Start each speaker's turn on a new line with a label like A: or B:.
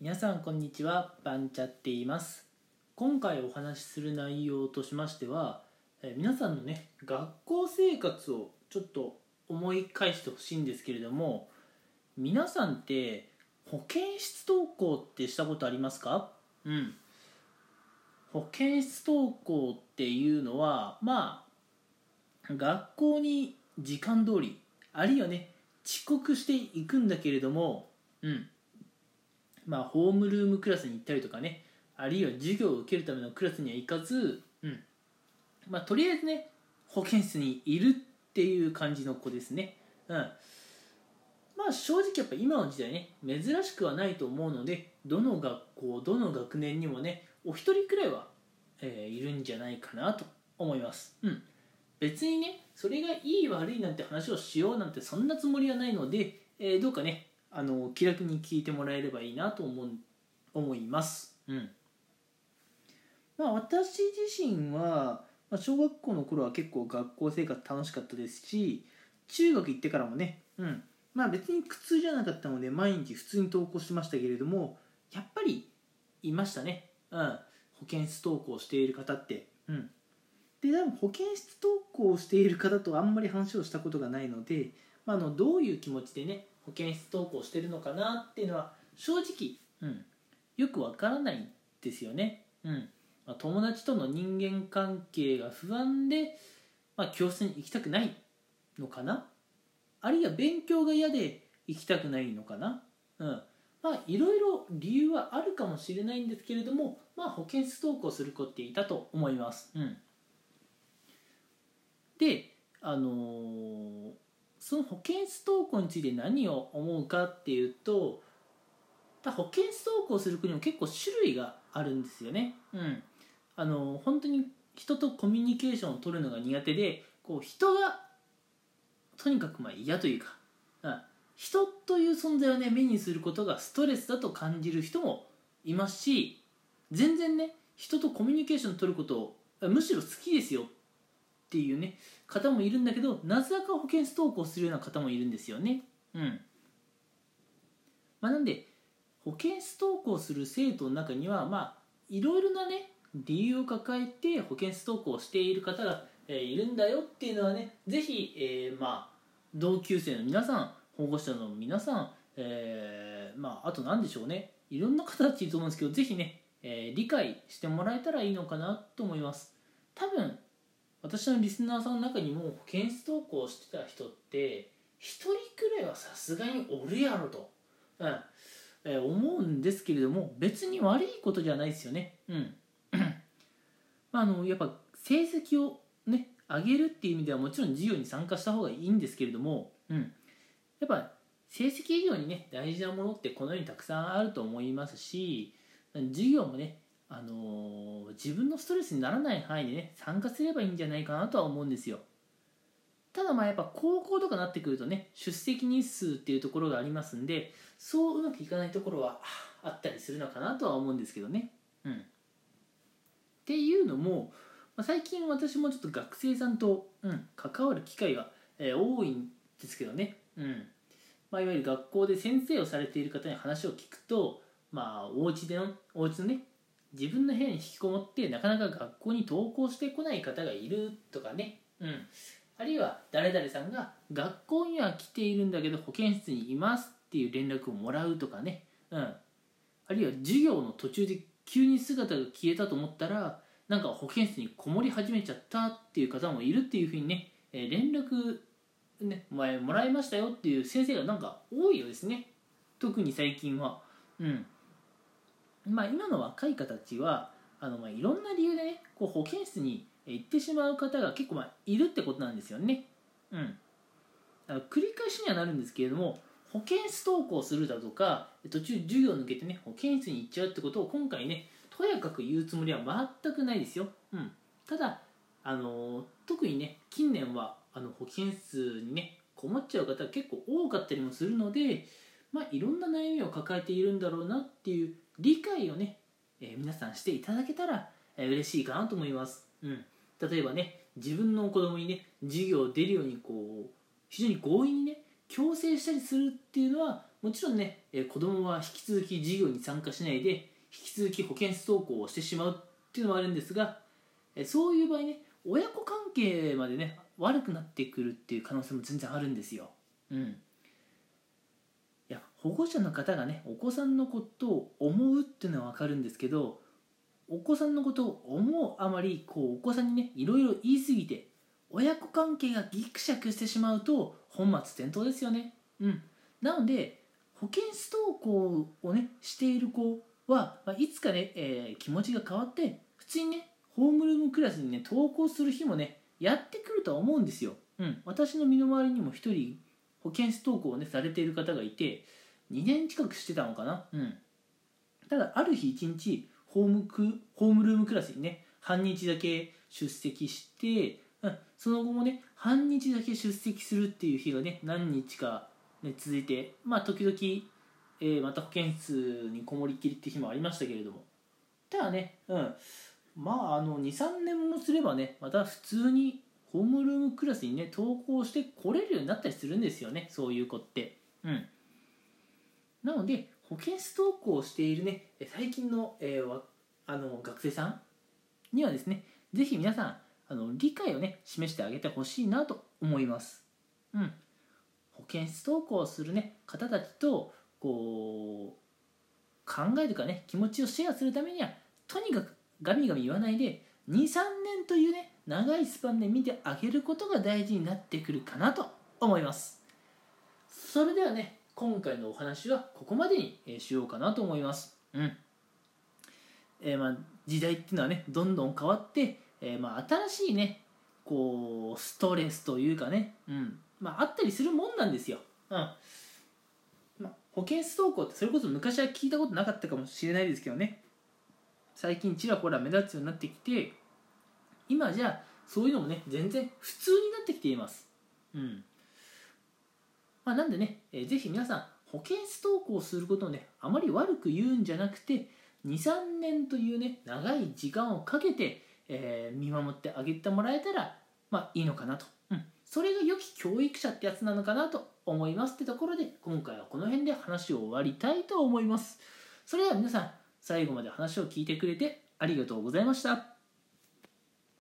A: 皆さんこんにちはバンチャって言います。今回お話しする内容としましてはえ皆さんのね学校生活をちょっと思い返してほしいんですけれども皆さんって保健室登校ってしたことありますか？うん。保健室登校っていうのはまあ学校に時間通りあるいはね遅刻していくんだけれどもうんまあホームルームクラスに行ったりとかねあるいは授業を受けるためのクラスには行かずうん。まあとりあえずね保健室にいるっていう感じの子ですね。うん。まあ正直やっぱ今の時代ね珍しくはないと思うのでどの学校どの学年にもねお一人くらいは、えー、いるんじゃないかなと思います。うん。別にねそれがいい悪いなんて話をしようなんてそんなつもりはないので、えー、どうかねあの気楽に聞いてもらえればいいなと思う思います。うん。まあ私自身はまあ、小学校の頃は結構学校生活楽しかったですし中学行ってからもね、うん。まあ、別に苦痛じゃなかったので毎日普通に登校してましたけれどもやっぱりいましたね、うん、保健室登校している方って、うん、で多分保健室登校している方とあんまり話をしたことがないので、まあ、あのどういう気持ちでね保健室登校してるのかなっていうのは正直、うん、よくわからないですよね。うん。まあ、友達との人間関係が不安で、まあ、教室に行きたくないのかな。あるいは勉強が嫌で行きたくないのかな。うん。まあいろいろ理由はあるかもしれないんですけれども、まあ、保健室登校する子っていたと思います。うん、で、あのー、その保健室登校について何を思うかっていうと保健室登校する国も結構種類があるんですよね。うん、あの本当に人とコミュニケーションを取るのが苦手でこう人がとにかくまあ嫌というか、うん、人という存在をね目にすることがストレスだと感じる人もいますし全然ね人とコミュニケーションを取ることをむしろ好きですよっていうね方もいるんだけどなぜだか保健室登校するような方もいるんですよね。うん。まあ、なんで保健室登校する生徒の中にはまあいろいろなね理由を抱えて保健室登校をしている方が、えー、いるんだよっていうのはねぜひ、えー、まあ同級生の皆さん保護者の皆さん、えー、まああと何でしょうね。いろんな方たちいると思うんですけどぜひね、えー、理解してもらえたらいいのかなと思います。多分私のリスナーさんの中にも保健室登校してた人って1人くらいはさすがにおるやろと、うん。えー、思うんですけれども別に悪いことじゃないですよね。うん。まあ、あのやっぱ成績をね上げるっていう意味ではもちろん授業に参加した方がいいんですけれども、うん、やっぱ成績以上にね大事なものってこの世にたくさんあると思いますし授業もね、あのー、自分のストレスにならない範囲でね参加すればいいんじゃないかなとは思うんですよ。ただまあやっぱ高校とかなってくるとね出席日数っていうところがありますんでそううまくいかないところはあったりするのかなとは思うんですけどね。うん。っていうのも、ま、最近私もちょっと学生さんと、うん、関わる機会が、えー、多いんですけどね、うん。まあ、いわゆる学校で先生をされている方に話を聞くと、まあ、お家でのお家のね自分の部屋に引きこもってなかなか学校に登校してこない方がいるとかね、うん、あるいは誰々さんが学校には来ているんだけど保健室にいますっていう連絡をもらうとかね、うん、あるいは授業の途中で急に姿が消えたと思ったらなんか保健室にこもり始めちゃったっていう方もいるっていうふうにね、えー、連絡ね前もらいましたよっていう先生がなんか多いようですね。特に最近は。うん。まあ今の若い方たちはあのまあいろんな理由でねこう保健室に行ってしまう方が結構まあいるってことなんですよね。うん。繰り返しにはなるんですけれども保健室登校するだとか途中授業抜けてね保健室に行っちゃうってことを今回ねとやかく言うつもりは全くないですよ、うん、ただあの特にね近年はあの保健室にねこもっちゃう方が結構多かったりもするのでまあいろんな悩みを抱えているんだろうなっていう理解をね、えー、皆さんしていただけたら、えー、嬉しいかなと思います、うん、例えばね自分の子供にね授業出るようにこう非常に強引にね強制したりするっていうのはもちろんね、えー、子供は引き続き授業に参加しないで引き続き保健室登校をしてしまうっていうのもあるんですが、えー、そういう場合ね親子関係までね悪くなってくるっていう可能性も全然あるんですよ。うん、保護者の方がねお子さんのことを思うっていうのは分かるんですけどお子さんのことを思うあまりこうお子さんにねいろいろ言い過ぎて親子関係がギクシャクしてしまうと本末転倒ですよね。うん、なので保健室登校をねしている子は、まあ、いつかね、えー、気持ちが変わって普通にねホームルームクラスにね登校する日もねやってくるとは思うんですよ。うん、私の身の回りにも1人保健室登校をねされている方がいて2年近くしてたのかな？うん、ただある日1日ホームクホームルームクラスにね半日だけ出席して、うん、その後もね半日だけ出席するっていう日がね何日か、ね、続いてまあ時々、えー、また保健室にこもりっきりって日もありましたけれども。ただね、うん、まああの23年もすればねまた普通にホームルームクラスにね登校してこれるようになったりするんですよねそういう子って。うんなので保健室登校しているね最近の,、えー、あの学生さんにはですね是非皆さんあの理解をね示してあげてほしいなと思います。うん。保健室登校するね方たちとこう考えるかね気持ちをシェアするためにはとにかくガミガミ言わないで23年というね長いスパンで見てあげることが大事になってくるかなと思います。それではね今回のお話はここまでにしようかなと思います。うん。えー、まあ時代っていうのはねどんどん変わって、えー、まあ新しいねこうストレスというかね、うん。まあ、あったりするもんなんですよ、うん。まあ、保健室登校ってそれこそ昔は聞いたことなかったかもしれないですけどね。最近ちらほら目立つようになってきて今じゃそういうのもね全然普通になってきています。うん。まあ、なんでね、えー、ぜひ皆さん保健室登校することをねあまり悪く言うんじゃなくて23年というね長い時間をかけて、えー、見守ってあげてもらえたらまあいいのかなと、うん、それが良き教育者ってやつなのかなと思いますってところで今回はこの辺で話を終わりたいと思います。それでは皆さん最後まで話を聞いてくれてありがとうございました。